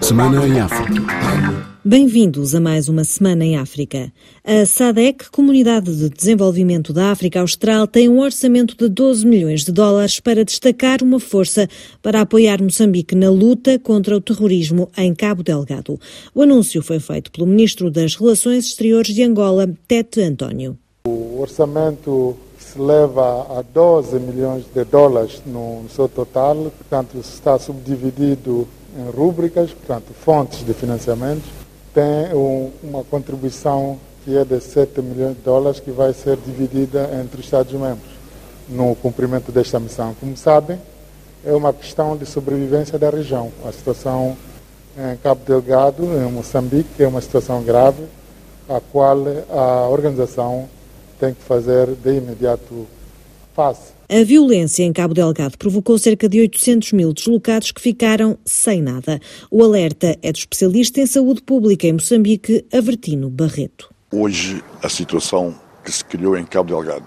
Semana em África. Bem-vindos a mais uma Semana em África. A SADEC, Comunidade de Desenvolvimento da África Austral, tem um orçamento de 12 milhões de dólares para destacar uma força para apoiar Moçambique na luta contra o terrorismo em Cabo Delgado. O anúncio foi feito pelo Ministro das Relações Exteriores de Angola, Tete António. O orçamento leva a 12 milhões de dólares no seu total, portanto está subdividido em rúbricas, portanto fontes de financiamento. Tem um, uma contribuição que é de 7 milhões de dólares que vai ser dividida entre os Estados-membros no cumprimento desta missão. Como sabem, é uma questão de sobrevivência da região. A situação em Cabo Delgado, em Moçambique, é uma situação grave, a qual a organização tem que fazer de imediato face. A violência em Cabo Delgado provocou cerca de 800 mil deslocados que ficaram sem nada. O alerta é do especialista em saúde pública em Moçambique, Avertino Barreto. Hoje, a situação que se criou em Cabo Delgado,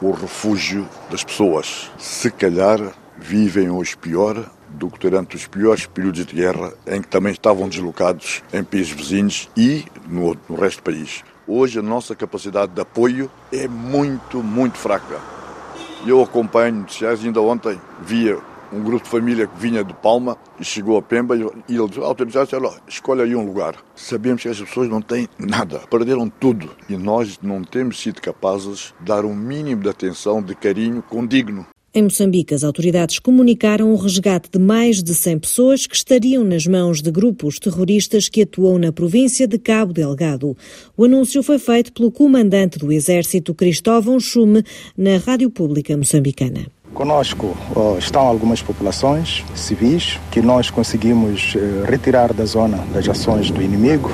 o refúgio das pessoas, se calhar vivem hoje pior do que durante os piores períodos de guerra em que também estavam deslocados em países vizinhos e no, no resto do país. Hoje a nossa capacidade de apoio é muito, muito fraca. Eu acompanho ainda ontem via um grupo de família que vinha de Palma e chegou a Pemba e ele disse, autoridade, disse, escolhe aí um lugar. Sabemos que as pessoas não têm nada, perderam tudo e nós não temos sido capazes de dar um mínimo de atenção, de carinho condigno em Moçambique, as autoridades comunicaram o resgate de mais de 100 pessoas que estariam nas mãos de grupos terroristas que atuam na província de Cabo Delgado. O anúncio foi feito pelo comandante do Exército, Cristóvão Chume, na Rádio Pública Moçambicana. Conosco estão algumas populações civis que nós conseguimos eh, retirar da zona das ações do inimigo,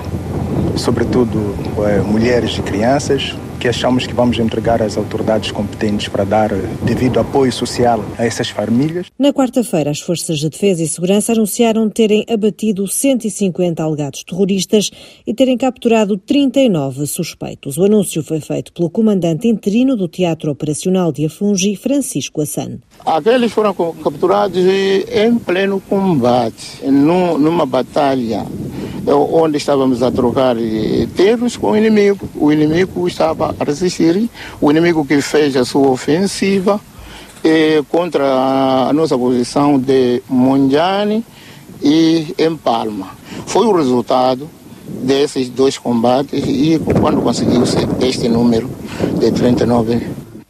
sobretudo eh, mulheres e crianças, que achamos que vamos entregar às autoridades competentes para dar devido apoio social a essas famílias. Na quarta-feira, as Forças de Defesa e Segurança anunciaram terem abatido 150 alegados terroristas e terem capturado 39 suspeitos. O anúncio foi feito pelo comandante interino do Teatro Operacional de Afungi, Francisco Assan. Aqueles foram capturados em pleno combate, numa batalha onde estávamos a trocar terros com o inimigo. O inimigo estava a resistir, o inimigo que fez a sua ofensiva eh, contra a nossa posição de Monjane e em Palma. Foi o resultado desses dois combates e quando conseguiu-se este número de 39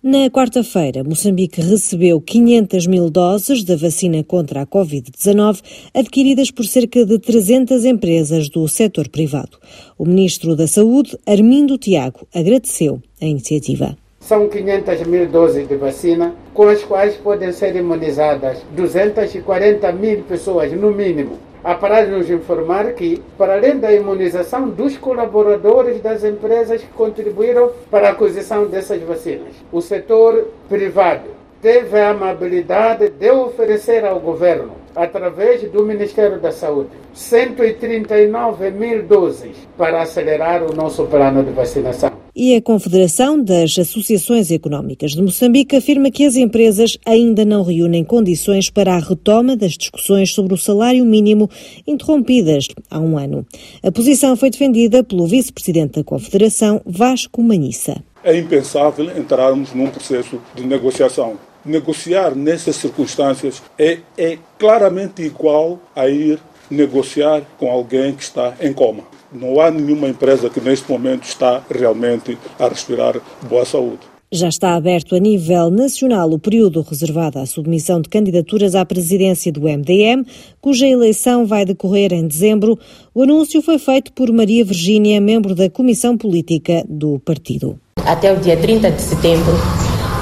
na quarta-feira, Moçambique recebeu 500 mil doses da vacina contra a Covid-19, adquiridas por cerca de 300 empresas do setor privado. O ministro da Saúde, Armindo Tiago, agradeceu a iniciativa. São 500 mil doses de vacina, com as quais podem ser imunizadas 240 mil pessoas, no mínimo a nos informar que, para além da imunização dos colaboradores das empresas que contribuíram para a aquisição dessas vacinas, o setor privado teve a amabilidade de oferecer ao governo, através do Ministério da Saúde, 139 mil doses para acelerar o nosso plano de vacinação. E a Confederação das Associações Económicas de Moçambique afirma que as empresas ainda não reúnem condições para a retoma das discussões sobre o salário mínimo interrompidas há um ano. A posição foi defendida pelo vice-presidente da Confederação, Vasco Manissa. É impensável entrarmos num processo de negociação. Negociar nessas circunstâncias é, é claramente igual a ir negociar com alguém que está em coma. Não há nenhuma empresa que neste momento está realmente a respirar boa saúde. Já está aberto a nível nacional o período reservado à submissão de candidaturas à presidência do MDM, cuja eleição vai decorrer em dezembro. O anúncio foi feito por Maria Virgínia, membro da Comissão Política do partido. Até o dia 30 de setembro,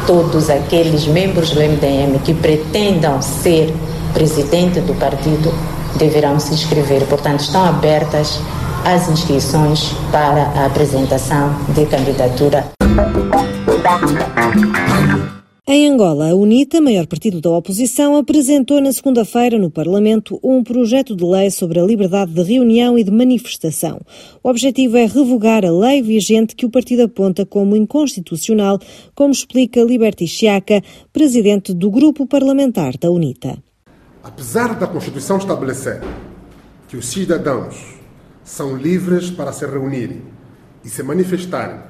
todos aqueles membros do MDM que pretendam ser presidente do partido deverão se inscrever. Portanto, estão abertas as inscrições para a apresentação de candidatura. Em Angola, a UNITA, maior partido da oposição, apresentou na segunda-feira no Parlamento um projeto de lei sobre a liberdade de reunião e de manifestação. O objetivo é revogar a lei vigente que o partido aponta como inconstitucional, como explica Liberty Chiaca, presidente do grupo parlamentar da UNITA. Apesar da Constituição estabelecer que os cidadãos são livres para se reunirem e se manifestarem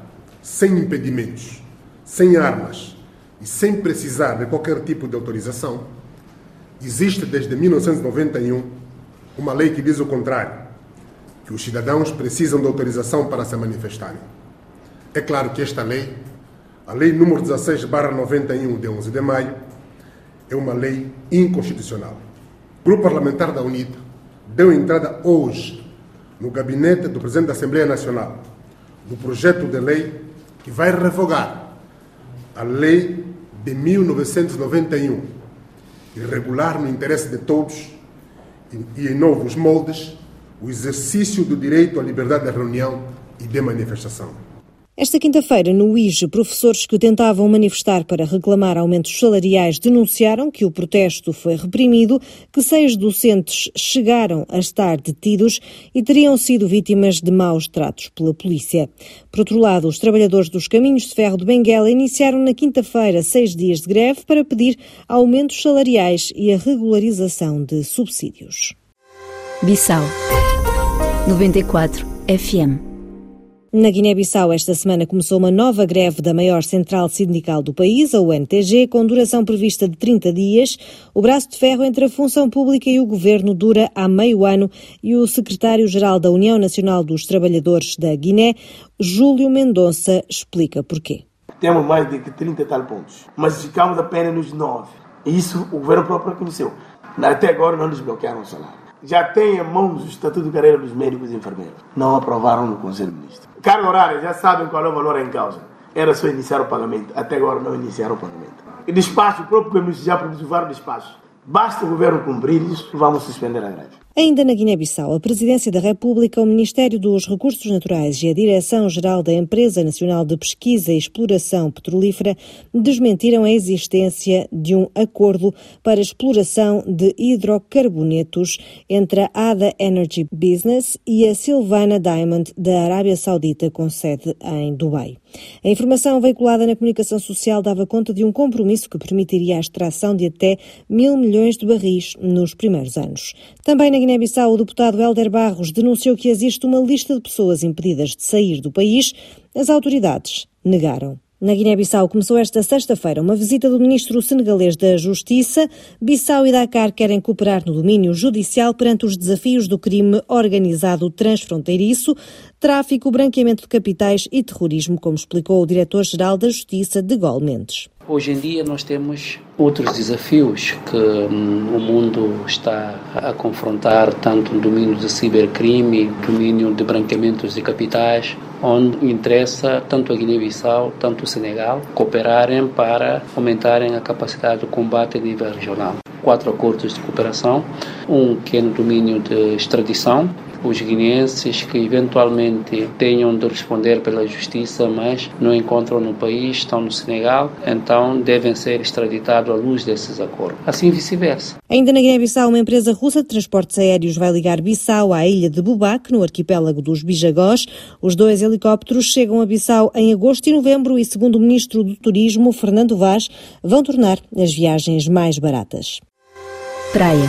sem impedimentos, sem armas e sem precisar de qualquer tipo de autorização, existe desde 1991 uma lei que diz o contrário, que os cidadãos precisam de autorização para se manifestarem. É claro que esta lei, a Lei número 16/91 de 11 de maio, é uma lei inconstitucional. Grupo Parlamentar da UNITA deu entrada hoje no gabinete do Presidente da Assembleia Nacional do projeto de lei que vai revogar a lei de 1991 e regular no interesse de todos e em novos moldes o exercício do direito à liberdade de reunião e de manifestação. Esta quinta-feira, no IGE, professores que tentavam manifestar para reclamar aumentos salariais denunciaram que o protesto foi reprimido, que seis docentes chegaram a estar detidos e teriam sido vítimas de maus tratos pela polícia. Por outro lado, os trabalhadores dos caminhos de ferro de Benguela iniciaram na quinta-feira seis dias de greve para pedir aumentos salariais e a regularização de subsídios. Bissau 94 FM na Guiné-Bissau, esta semana começou uma nova greve da maior central sindical do país, a UNTG, com duração prevista de 30 dias. O braço de ferro entre a função pública e o governo dura há meio ano e o secretário-geral da União Nacional dos Trabalhadores da Guiné, Júlio Mendonça, explica porquê. Temos mais de 30 e tal pontos, mas ficamos apenas nos 9. E isso o governo próprio reconheceu. Até agora não desbloquearam o salário já tem em mãos o Estatuto de Carreira dos Médicos e Enfermeiros. Não aprovaram no Conselho de Ministros. Carga horária, já sabem qual é o valor em causa. Era só iniciar o pagamento. Até agora não iniciaram o pagamento. E despacho, o próprio Ministro já produziu vários despachos. Basta o governo cumprir isso, vamos suspender a greve. Ainda na Guiné-Bissau, a Presidência da República, o Ministério dos Recursos Naturais e a Direção-Geral da Empresa Nacional de Pesquisa e Exploração Petrolífera desmentiram a existência de um acordo para exploração de hidrocarbonetos entre a ADA Energy Business e a Silvana Diamond da Arábia Saudita, com sede em Dubai. A informação veiculada na comunicação social dava conta de um compromisso que permitiria a extração de até mil milhões de barris nos primeiros anos. Também na Guiné-Bissau, o deputado Helder Barros denunciou que existe uma lista de pessoas impedidas de sair do país. As autoridades negaram. Na Guiné-Bissau começou esta sexta-feira uma visita do ministro senegalês da Justiça. Bissau e Dakar querem cooperar no domínio judicial perante os desafios do crime organizado transfronteiriço, tráfico, branqueamento de capitais e terrorismo, como explicou o diretor-geral da Justiça, de Gol Mendes. Hoje em dia nós temos outros desafios que hum, o mundo está a confrontar, tanto no domínio do cibercrime, domínio de branqueamentos de capitais, onde interessa tanto a Guiné-Bissau, tanto o Senegal, cooperarem para aumentarem a capacidade de combate a nível regional. Quatro acordos de cooperação, um que é no domínio de extradição, os guineenses que eventualmente tenham de responder pela justiça, mas não encontram no país, estão no Senegal, então devem ser extraditados à luz desses acordos. Assim vice-versa. Ainda na Guiné-Bissau, uma empresa russa de transportes aéreos vai ligar Bissau à ilha de Bubac, no arquipélago dos Bijagós. Os dois helicópteros chegam a Bissau em agosto e novembro e, segundo o ministro do Turismo, Fernando Vaz, vão tornar as viagens mais baratas. Praia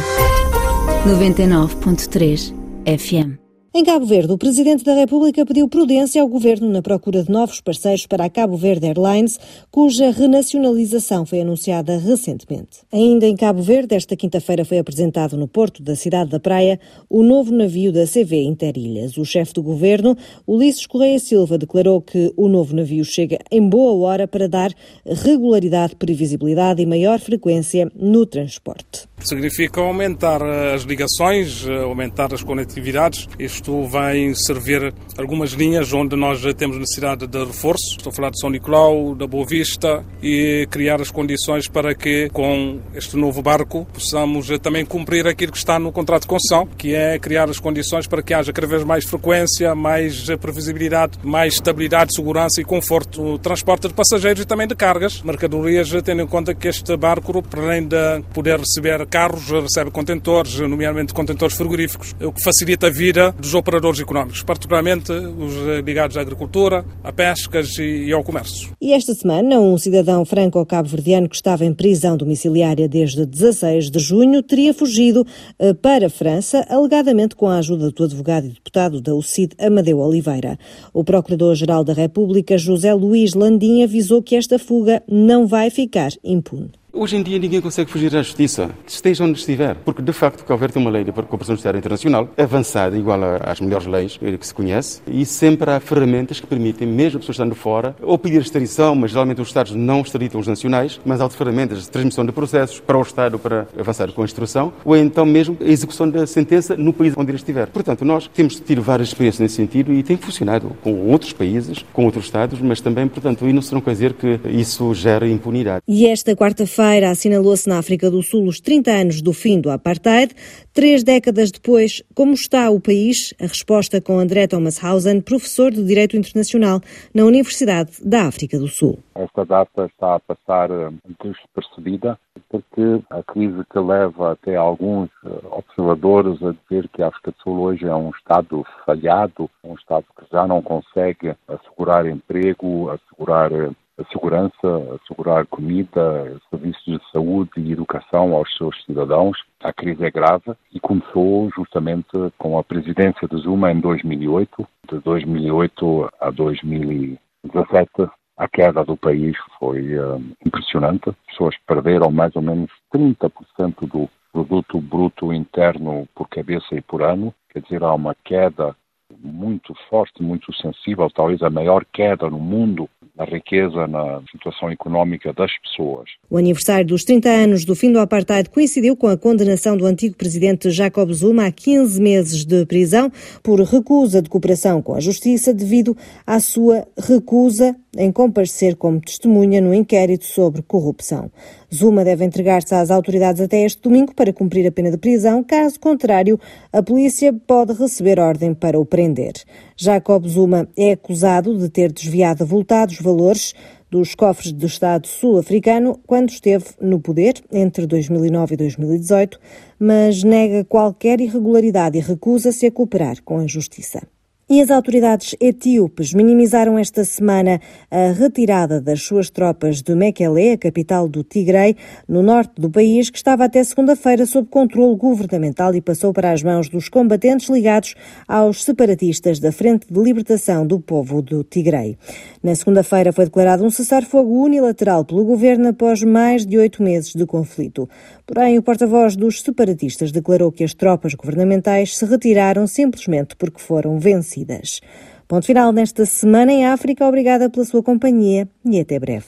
99.3 FM. Em Cabo Verde, o Presidente da República pediu prudência ao Governo na procura de novos parceiros para a Cabo Verde Airlines, cuja renacionalização foi anunciada recentemente. Ainda em Cabo Verde, esta quinta-feira foi apresentado no porto da cidade da Praia o novo navio da CV Interilhas. O chefe do Governo, Ulisses Correia Silva, declarou que o novo navio chega em boa hora para dar regularidade, previsibilidade e maior frequência no transporte. Significa aumentar as ligações, aumentar as conectividades. Isto vai servir algumas linhas onde nós temos necessidade de reforço. Estou a falar de São Nicolau, da Boa Vista e criar as condições para que com este novo barco possamos também cumprir aquilo que está no contrato de concessão, que é criar as condições para que haja cada vez mais frequência, mais previsibilidade, mais estabilidade, segurança e conforto no transporte de passageiros e também de cargas, mercadorias, tendo em conta que este barco, além de poder receber carros, recebe contentores, nomeadamente contentores frigoríficos, o que facilita a vida dos dos operadores económicos, particularmente os ligados à agricultura, a pescas e ao comércio. E esta semana, um cidadão franco-cabo-verdiano que estava em prisão domiciliária desde 16 de junho teria fugido eh, para a França, alegadamente com a ajuda do advogado e deputado da UCID, Amadeu Oliveira. O Procurador-Geral da República, José Luís Landim, avisou que esta fuga não vai ficar impune. Hoje em dia ninguém consegue fugir da justiça, esteja onde estiver, porque de facto Verde tem uma lei de cooperação judiciária internacional avançada, igual às melhores leis que se conhece, e sempre há ferramentas que permitem, mesmo a pessoa estando fora, ou pedir extradição, mas geralmente os Estados não extraditam os nacionais, mas há ferramentas de transmissão de processos para o Estado para avançar com a instrução, ou então mesmo a execução da sentença no país onde ele estiver. Portanto, nós temos tido várias experiências nesse sentido e tem funcionado com outros países, com outros Estados, mas também, portanto, e não se não quer dizer que isso gera impunidade. E esta quarta-feira feira assinalou-se na África do Sul os 30 anos do fim do apartheid. Três décadas depois, como está o país? A resposta com André Thomas Hausen, professor de Direito Internacional na Universidade da África do Sul. Esta data está a passar eh, despercebida porque a crise que leva até alguns eh, observadores a dizer que a África do Sul hoje é um Estado falhado, um Estado que já não consegue assegurar emprego, assegurar eh, a segurança, assegurar comida, serviços de saúde e educação aos seus cidadãos. A crise é grave e começou justamente com a presidência de Zuma em 2008. De 2008 a 2017, a queda do país foi uh, impressionante. As pessoas perderam mais ou menos 30% do produto bruto interno por cabeça e por ano. Quer dizer, há uma queda muito forte, muito sensível, talvez a maior queda no mundo na riqueza, na situação económica das pessoas. O aniversário dos 30 anos do fim do apartheid coincidiu com a condenação do antigo presidente Jacob Zuma a 15 meses de prisão por recusa de cooperação com a justiça devido à sua recusa em comparecer como testemunha no inquérito sobre corrupção. Zuma deve entregar-se às autoridades até este domingo para cumprir a pena de prisão, caso contrário, a polícia pode receber ordem para o prender. Jacob Zuma é acusado de ter desviado avultados valores dos cofres do Estado sul-africano quando esteve no poder entre 2009 e 2018, mas nega qualquer irregularidade e recusa-se a cooperar com a justiça. E as autoridades etíopes minimizaram esta semana a retirada das suas tropas de Mekele, a capital do Tigray, no norte do país, que estava até segunda-feira sob controle governamental e passou para as mãos dos combatentes ligados aos separatistas da Frente de Libertação do Povo do Tigray. Na segunda-feira foi declarado um cessar-fogo unilateral pelo governo após mais de oito meses de conflito. Porém, o porta-voz dos separatistas declarou que as tropas governamentais se retiraram simplesmente porque foram vencidas Ponto final nesta semana em África. Obrigada pela sua companhia e até breve.